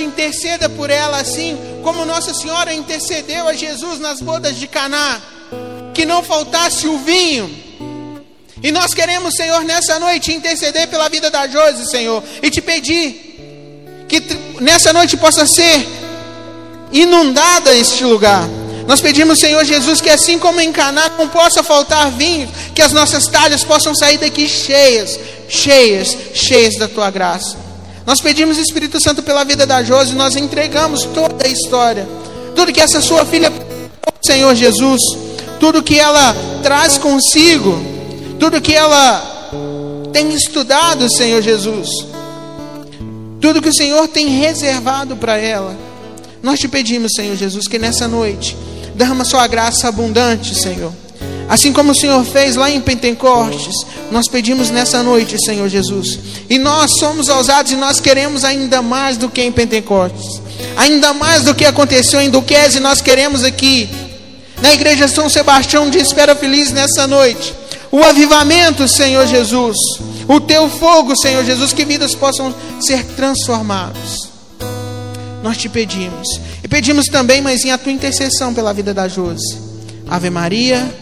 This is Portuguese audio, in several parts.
interceda por ela assim como Nossa Senhora intercedeu a Jesus nas bodas de Caná, que não faltasse o vinho. E nós queremos, Senhor, nessa noite interceder pela vida da Josi, Senhor, e te pedir que nessa noite possa ser inundada este lugar. Nós pedimos, Senhor Jesus, que assim como em Caná não possa faltar vinho, que as nossas talhas possam sair daqui cheias, cheias, cheias da tua graça. Nós pedimos, Espírito Santo, pela vida da Josi, nós entregamos toda a história, tudo que essa sua filha, Senhor Jesus, tudo que ela traz consigo, tudo que ela tem estudado, Senhor Jesus, tudo que o Senhor tem reservado para ela. Nós te pedimos, Senhor Jesus, que nessa noite derrama sua graça abundante, Senhor. Assim como o Senhor fez lá em Pentecostes, nós pedimos nessa noite, Senhor Jesus. E nós somos ousados e nós queremos ainda mais do que em Pentecostes. Ainda mais do que aconteceu em Duquesne, nós queremos aqui, na igreja São Sebastião de Espera Feliz nessa noite. O avivamento, Senhor Jesus. O teu fogo, Senhor Jesus, que vidas possam ser transformadas. Nós te pedimos. E pedimos também, mas em a tua intercessão pela vida da Josi. Ave Maria,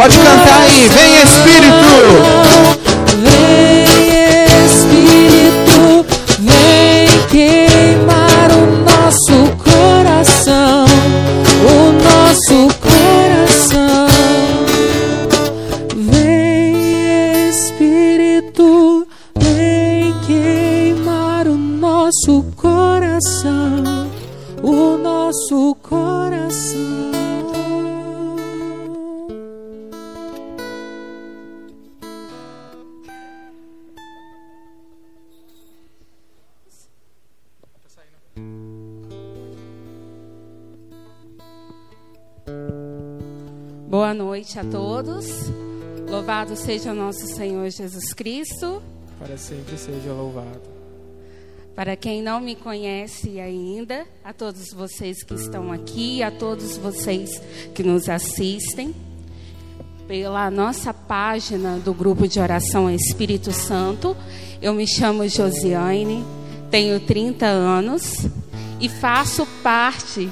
Pode cantar aí, vem Espírito. Vem Espírito, vem queimar o nosso coração, o nosso coração. Vem Espírito, vem queimar o nosso coração, o nosso coração. Noite a todos. Louvado seja nosso Senhor Jesus Cristo. para sempre seja louvado. Para quem não me conhece ainda, a todos vocês que estão aqui, a todos vocês que nos assistem, pela nossa página do grupo de oração Espírito Santo, eu me chamo Josiane, tenho 30 anos e faço parte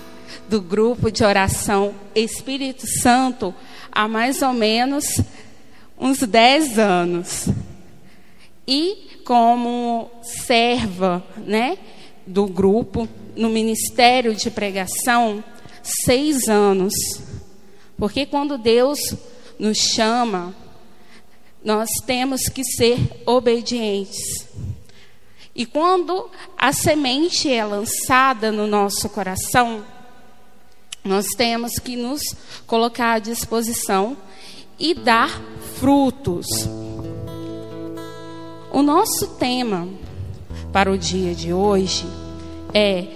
do grupo de oração Espírito Santo há mais ou menos uns 10 anos. E como serva, né, do grupo no ministério de pregação, seis anos. Porque quando Deus nos chama, nós temos que ser obedientes. E quando a semente é lançada no nosso coração, nós temos que nos colocar à disposição e dar frutos. O nosso tema para o dia de hoje é: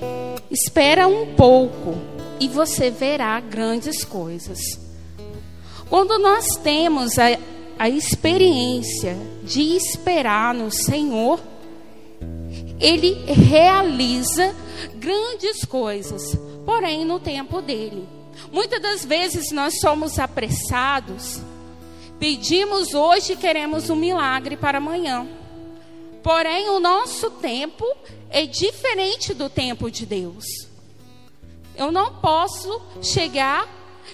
espera um pouco e você verá grandes coisas. Quando nós temos a, a experiência de esperar no Senhor, Ele realiza grandes coisas, porém no tempo dele. Muitas das vezes nós somos apressados, pedimos hoje e queremos um milagre para amanhã. Porém, o nosso tempo é diferente do tempo de Deus. Eu não posso chegar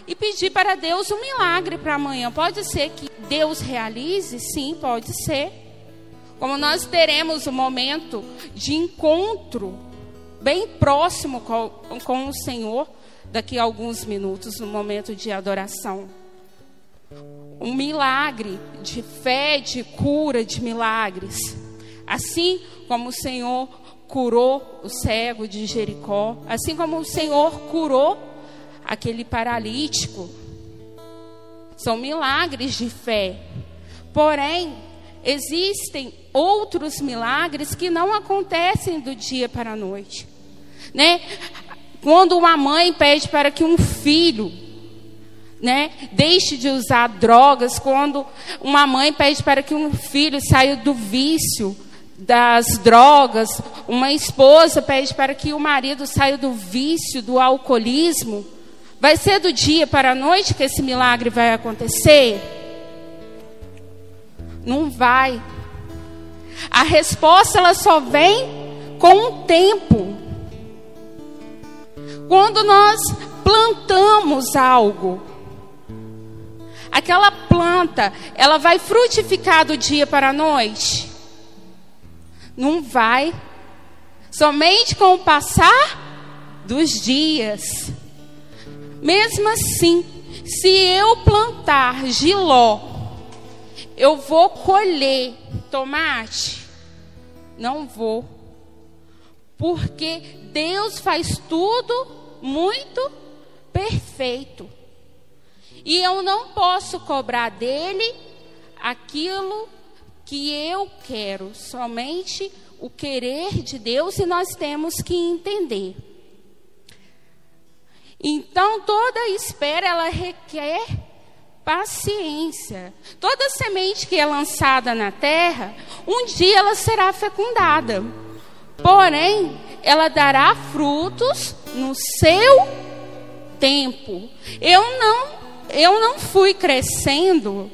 e pedir para Deus um milagre para amanhã. Pode ser que Deus realize? Sim, pode ser. Como nós teremos um momento de encontro bem próximo com, com o Senhor daqui a alguns minutos, no momento de adoração. Um milagre de fé, de cura, de milagres. Assim como o Senhor curou o cego de Jericó, assim como o Senhor curou aquele paralítico. São milagres de fé. Porém, existem outros milagres que não acontecem do dia para a noite. Né? Quando uma mãe pede para que um filho né, deixe de usar drogas, quando uma mãe pede para que um filho saia do vício das drogas, uma esposa pede para que o marido saia do vício, do alcoolismo, vai ser do dia para a noite que esse milagre vai acontecer? Não vai. A resposta ela só vem com o tempo. Quando nós plantamos algo, aquela planta, ela vai frutificar do dia para a noite? Não vai. Somente com o passar dos dias. Mesmo assim, se eu plantar giló, eu vou colher tomate? Não vou. Porque Deus faz tudo muito perfeito. E eu não posso cobrar dele aquilo que eu quero, somente o querer de Deus e nós temos que entender. Então toda espera ela requer paciência. Toda semente que é lançada na terra, um dia ela será fecundada. Porém, ela dará frutos no seu tempo. Eu não eu não fui crescendo,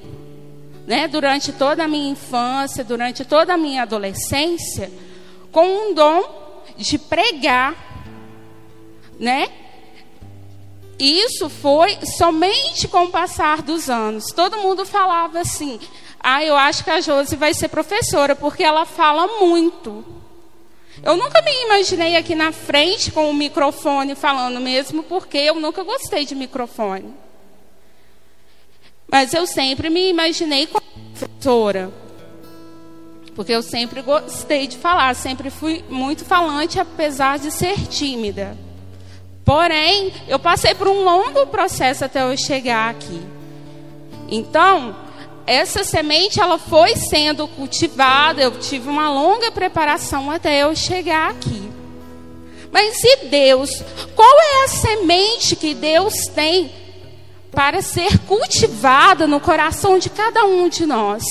né, durante toda a minha infância, durante toda a minha adolescência, com um dom de pregar, né? Isso foi somente com o passar dos anos. Todo mundo falava assim: "Ah, eu acho que a Josi vai ser professora porque ela fala muito". Eu nunca me imaginei aqui na frente com o microfone falando mesmo, porque eu nunca gostei de microfone. Mas eu sempre me imaginei como professora. Porque eu sempre gostei de falar, sempre fui muito falante, apesar de ser tímida. Porém, eu passei por um longo processo até eu chegar aqui. Então, essa semente ela foi sendo cultivada, eu tive uma longa preparação até eu chegar aqui. Mas e Deus? Qual é a semente que Deus tem para ser cultivada no coração de cada um de nós?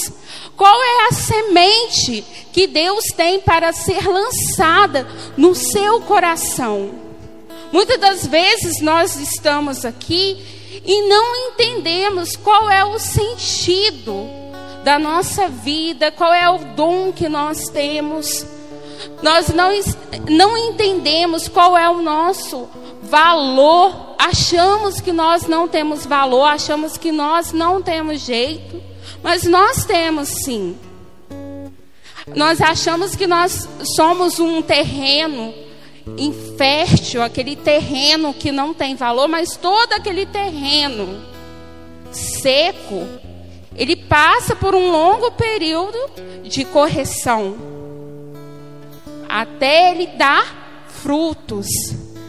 Qual é a semente que Deus tem para ser lançada no seu coração? Muitas das vezes nós estamos aqui e não entendemos qual é o sentido da nossa vida, qual é o dom que nós temos. Nós não, não entendemos qual é o nosso valor, achamos que nós não temos valor, achamos que nós não temos jeito, mas nós temos sim. Nós achamos que nós somos um terreno infértil, aquele terreno que não tem valor, mas todo aquele terreno seco, ele passa por um longo período de correção até ele dar frutos,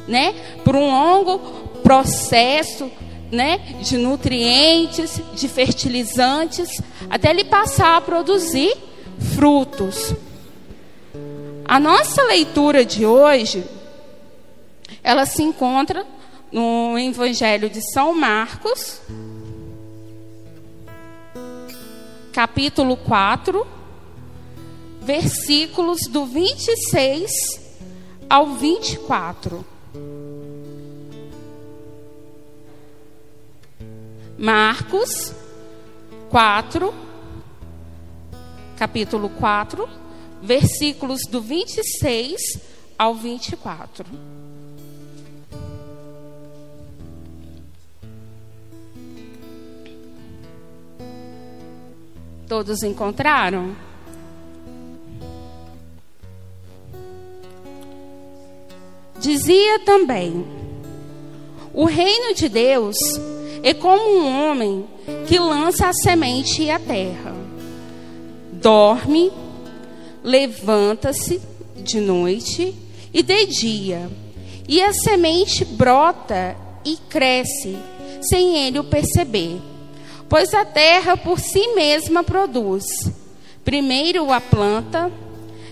né? Por um longo processo, né, de nutrientes, de fertilizantes, até ele passar a produzir frutos. A nossa leitura de hoje, ela se encontra no Evangelho de São Marcos, capítulo 4, versículos do 26 ao 24. Marcos 4, capítulo 4, versículos do 26 ao 24. Todos encontraram? Dizia também: O reino de Deus é como um homem que lança a semente à terra. Dorme levanta-se de noite e de dia, e a semente brota e cresce, sem ele o perceber. Pois a terra por si mesma produz primeiro a planta,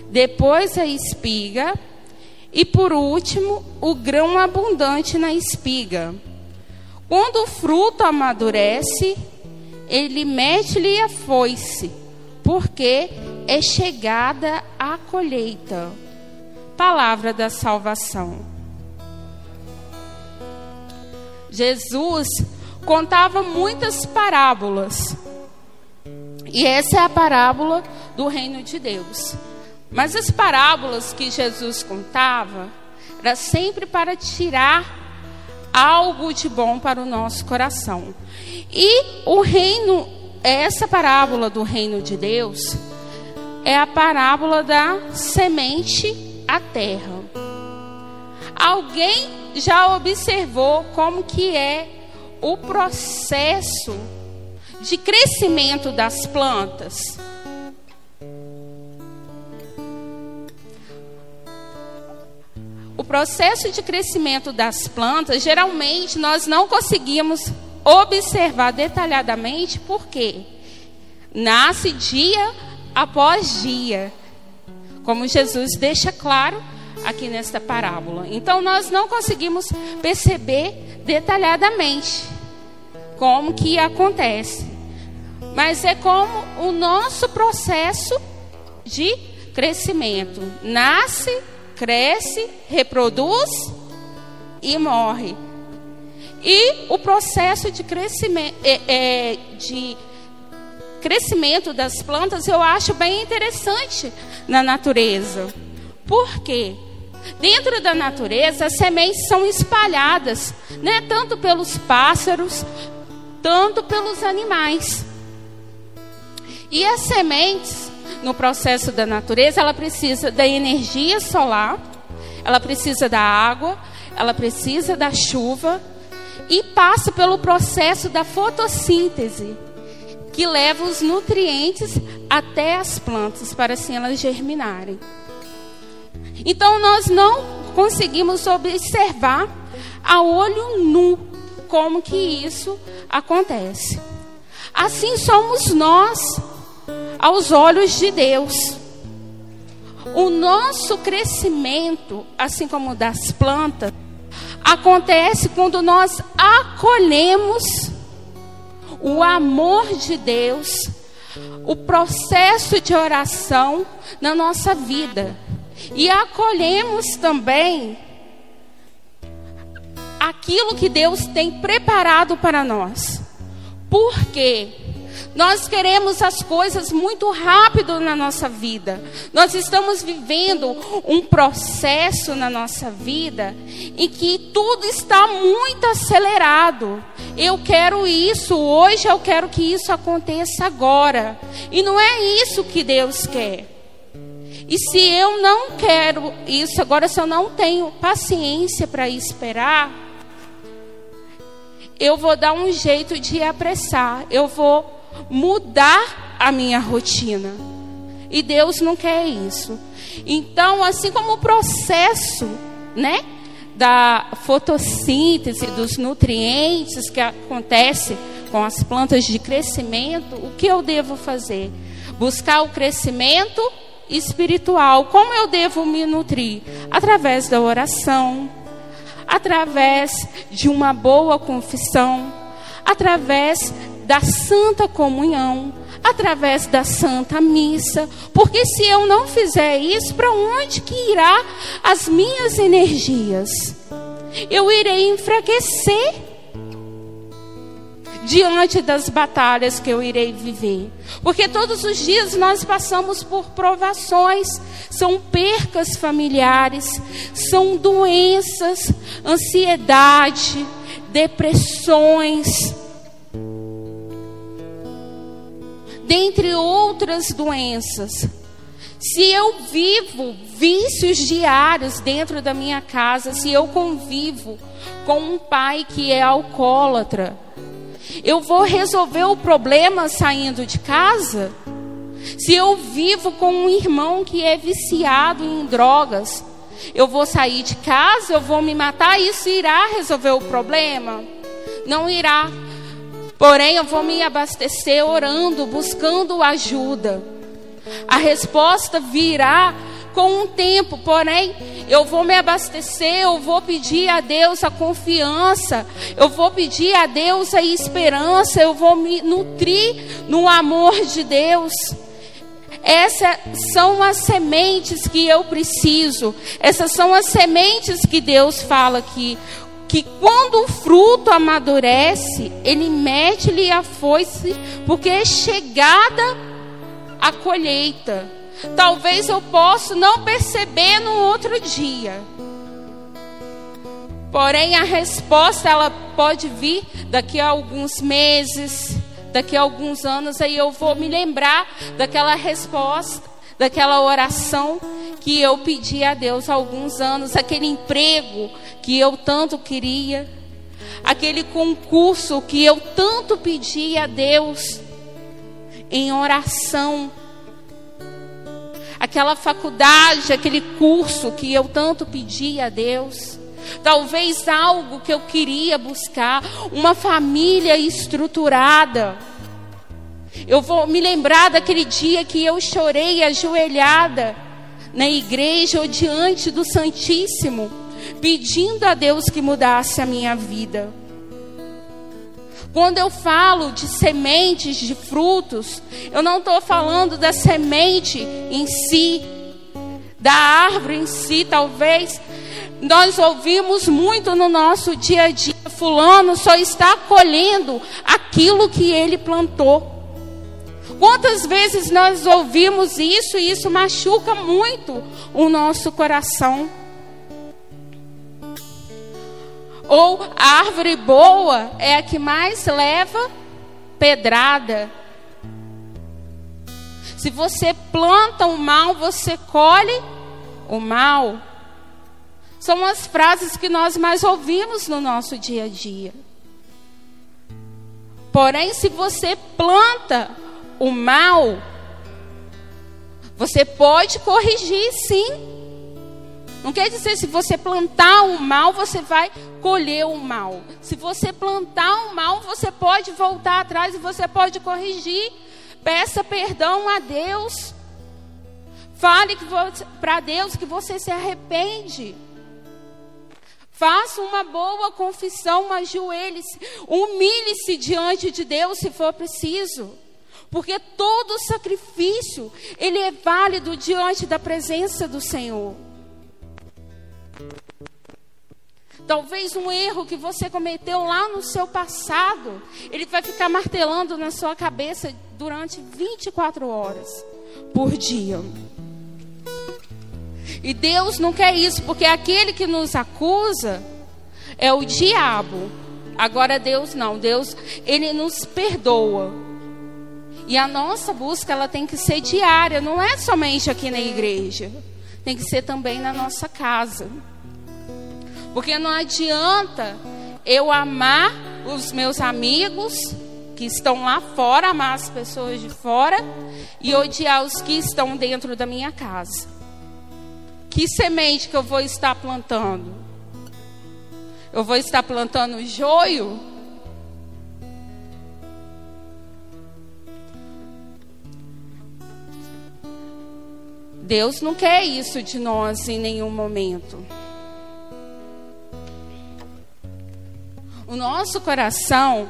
depois a espiga E por último, o grão abundante na espiga. Quando o fruto amadurece, ele mete-lhe a foice, porque é chegada a colheita. Palavra da salvação. Jesus contava muitas parábolas. E essa é a parábola do reino de Deus. Mas as parábolas que Jesus contava era sempre para tirar algo de bom para o nosso coração. E o reino, essa parábola do reino de Deus é a parábola da semente à terra. Alguém já observou como que é o processo de crescimento das plantas? O processo de crescimento das plantas, geralmente nós não conseguimos observar detalhadamente porque nasce dia após dia, como Jesus deixa claro aqui nesta parábola. Então nós não conseguimos perceber detalhadamente como que acontece. Mas é como o nosso processo de crescimento. Nasce, cresce, reproduz e morre. E o processo de crescimento, é, é, de crescimento das plantas eu acho bem interessante na natureza. Por quê? Dentro da natureza, as sementes são espalhadas, né, tanto pelos pássaros, tanto pelos animais. E as sementes, no processo da natureza, ela precisa da energia solar, ela precisa da água, ela precisa da chuva e passa pelo processo da fotossíntese, que leva os nutrientes até as plantas para assim elas germinarem. Então nós não conseguimos observar a olho nu como que isso acontece. Assim somos nós aos olhos de Deus. O nosso crescimento, assim como das plantas, acontece quando nós acolhemos o amor de Deus, o processo de oração na nossa vida. E acolhemos também aquilo que Deus tem preparado para nós. Por quê? Nós queremos as coisas muito rápido na nossa vida. Nós estamos vivendo um processo na nossa vida em que tudo está muito acelerado. Eu quero isso hoje, eu quero que isso aconteça agora. E não é isso que Deus quer. E se eu não quero isso, agora se eu não tenho paciência para esperar, eu vou dar um jeito de apressar, eu vou mudar a minha rotina. E Deus não quer isso. Então, assim como o processo, né, da fotossíntese dos nutrientes que acontece com as plantas de crescimento, o que eu devo fazer? Buscar o crescimento espiritual. Como eu devo me nutrir? Através da oração, através de uma boa confissão, através da santa comunhão, através da santa missa, porque se eu não fizer isso, para onde que irá as minhas energias? Eu irei enfraquecer diante das batalhas que eu irei viver. Porque todos os dias nós passamos por provações, são percas familiares, são doenças, ansiedade, depressões, dentre outras doenças. Se eu vivo vícios diários dentro da minha casa, se eu convivo com um pai que é alcoólatra, eu vou resolver o problema saindo de casa? Se eu vivo com um irmão que é viciado em drogas, eu vou sair de casa, eu vou me matar, isso irá resolver o problema? Não irá. Porém, eu vou me abastecer orando, buscando ajuda. A resposta virá com um tempo, porém, eu vou me abastecer, eu vou pedir a Deus a confiança, eu vou pedir a Deus a esperança, eu vou me nutrir no amor de Deus. Essas são as sementes que eu preciso. Essas são as sementes que Deus fala aqui. Que quando o fruto amadurece, ele mete-lhe a foice, porque é chegada a colheita. Talvez eu possa não perceber no outro dia. Porém, a resposta ela pode vir daqui a alguns meses, daqui a alguns anos, aí eu vou me lembrar daquela resposta, daquela oração que eu pedi a Deus há alguns anos, aquele emprego que eu tanto queria, aquele concurso que eu tanto pedi a Deus em oração, aquela faculdade, aquele curso que eu tanto pedi a Deus. Talvez algo que eu queria buscar, uma família estruturada. Eu vou me lembrar daquele dia que eu chorei ajoelhada na igreja ou diante do Santíssimo, pedindo a Deus que mudasse a minha vida. Quando eu falo de sementes de frutos, eu não estou falando da semente em si, da árvore em si, talvez nós ouvimos muito no nosso dia a dia: Fulano só está colhendo aquilo que ele plantou. Quantas vezes nós ouvimos isso e isso machuca muito o nosso coração? Ou a árvore boa é a que mais leva pedrada. Se você planta o mal, você colhe o mal. São as frases que nós mais ouvimos no nosso dia a dia. Porém, se você planta o mal, você pode corrigir sim. Não quer dizer se você plantar o mal, você vai colher o mal. Se você plantar o mal, você pode voltar atrás e você pode corrigir. Peça perdão a Deus. Fale para Deus que você se arrepende. Faça uma boa confissão, ajoelhe-se, humilhe-se diante de Deus se for preciso. Porque todo sacrifício, ele é válido diante da presença do Senhor. Talvez um erro que você cometeu lá no seu passado, ele vai ficar martelando na sua cabeça durante 24 horas por dia. E Deus não quer isso, porque aquele que nos acusa é o diabo. Agora Deus não, Deus, ele nos perdoa. E a nossa busca ela tem que ser diária, não é somente aqui na igreja. Tem que ser também na nossa casa. Porque não adianta eu amar os meus amigos que estão lá fora, amar as pessoas de fora e odiar os que estão dentro da minha casa. Que semente que eu vou estar plantando? Eu vou estar plantando joio? Deus não quer isso de nós em nenhum momento. O nosso coração,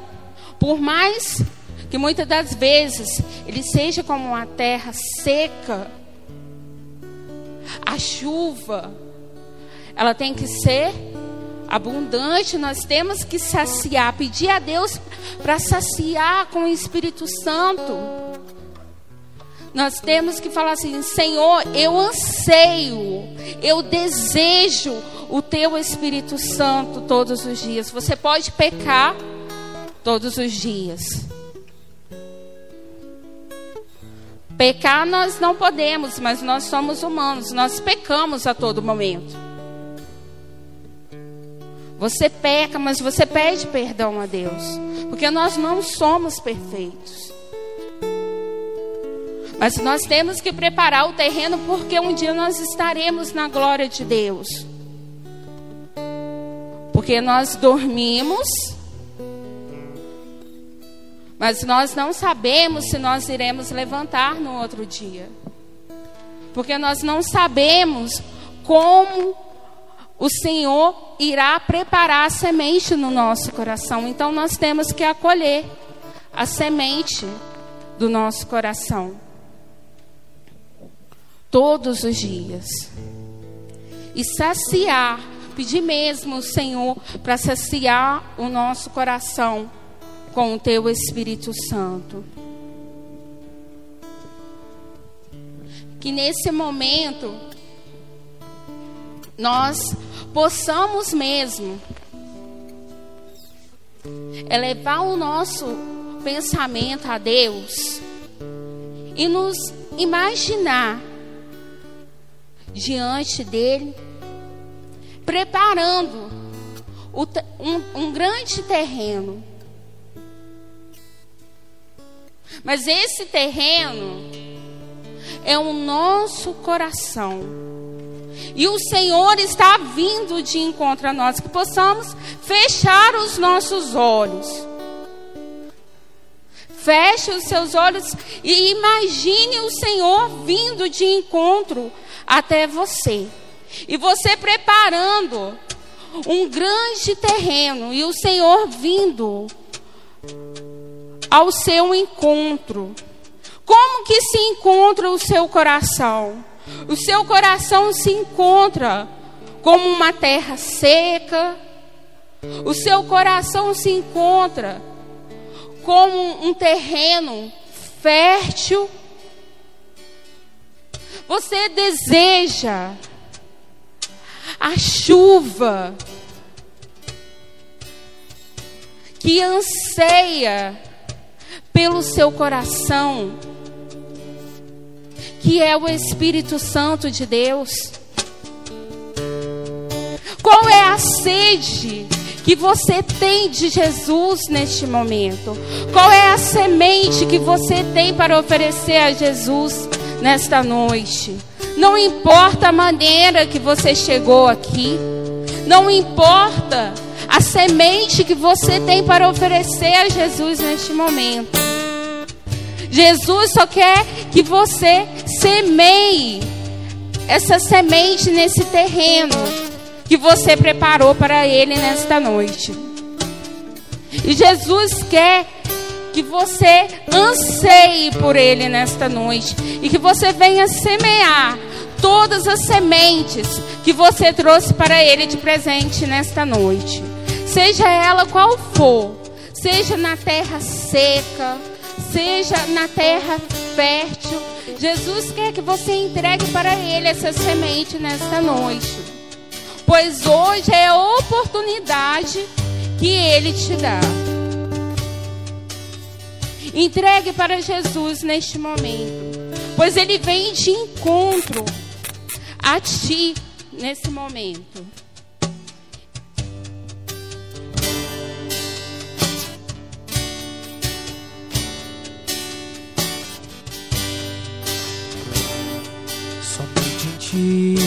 por mais que muitas das vezes ele seja como uma terra seca, a chuva, ela tem que ser abundante, nós temos que saciar, pedir a Deus para saciar com o Espírito Santo. Nós temos que falar assim: Senhor, eu anseio, eu desejo o teu Espírito Santo todos os dias. Você pode pecar todos os dias. Pecar nós não podemos, mas nós somos humanos, nós pecamos a todo momento. Você peca, mas você pede perdão a Deus, porque nós não somos perfeitos. Mas nós temos que preparar o terreno, porque um dia nós estaremos na glória de Deus. Porque nós dormimos mas nós não sabemos se nós iremos levantar no outro dia. Porque nós não sabemos como o Senhor irá preparar a semente no nosso coração. Então nós temos que acolher a semente do nosso coração todos os dias e saciar, pedir mesmo, Senhor, para saciar o nosso coração com o Teu Espírito Santo. Que nesse momento nós possamos mesmo elevar o nosso pensamento a Deus e nos imaginar diante dele, preparando um, um grande terreno. Mas esse terreno é o nosso coração. E o Senhor está vindo de encontro a nós, que possamos fechar os nossos olhos. Feche os seus olhos e imagine o Senhor vindo de encontro até você. E você preparando um grande terreno e o Senhor vindo ao seu encontro. Como que se encontra o seu coração? O seu coração se encontra como uma terra seca. O seu coração se encontra como um terreno fértil. Você deseja a chuva que anseia pelo seu coração, que é o Espírito Santo de Deus. Qual é a sede que você tem de Jesus neste momento? Qual é a semente que você tem para oferecer a Jesus nesta noite? Não importa a maneira que você chegou aqui, não importa a semente que você tem para oferecer a Jesus neste momento. Jesus só quer que você semeie essa semente nesse terreno que você preparou para Ele nesta noite. E Jesus quer que você anseie por Ele nesta noite e que você venha semear todas as sementes que você trouxe para Ele de presente nesta noite seja ela qual for, seja na terra seca, seja na terra fértil. Jesus quer que você entregue para Ele essa semente nesta noite, pois hoje é a oportunidade que Ele te dá. Entregue para Jesus neste momento, pois Ele vem de encontro a ti nesse momento. ti